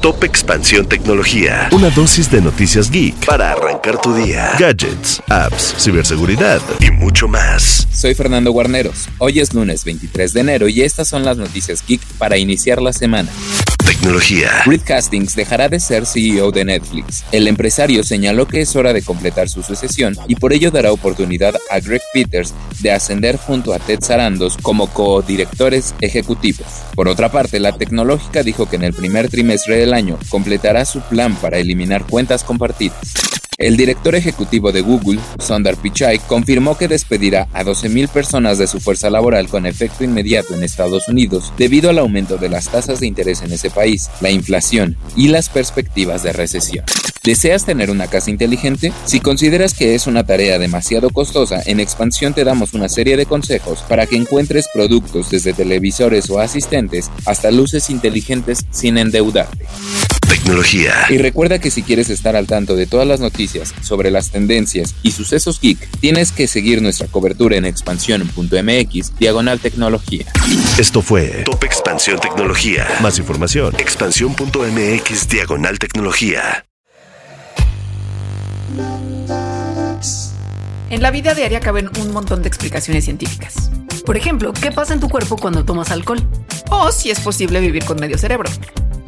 Top Expansión Tecnología. Una dosis de noticias geek para arrancar tu día. Gadgets, apps, ciberseguridad y mucho más. Soy Fernando Guarneros. Hoy es lunes 23 de enero y estas son las noticias geek para iniciar la semana. Tecnología. Reed dejará de ser CEO de Netflix. El empresario señaló que es hora de completar su sucesión y por ello dará oportunidad a Greg Peters de ascender junto a Ted Sarandos como co-directores ejecutivos. Por otra parte, la tecnológica dijo que en el primer trimestre del año completará su plan para eliminar cuentas compartidas. El director ejecutivo de Google, Sundar Pichai, confirmó que despedirá a 12.000 personas de su fuerza laboral con efecto inmediato en Estados Unidos debido al aumento de las tasas de interés en ese país, la inflación y las perspectivas de recesión. ¿Deseas tener una casa inteligente? Si consideras que es una tarea demasiado costosa, en Expansión te damos una serie de consejos para que encuentres productos desde televisores o asistentes hasta luces inteligentes sin endeudarte. Tecnología. Y recuerda que si quieres estar al tanto de todas las noticias sobre las tendencias y sucesos geek, tienes que seguir nuestra cobertura en expansión.mx, diagonal tecnología. Esto fue Top Expansión Tecnología. Más información, expansión.mx, diagonal tecnología. En la vida diaria caben un montón de explicaciones científicas. Por ejemplo, ¿qué pasa en tu cuerpo cuando tomas alcohol? O si es posible vivir con medio cerebro.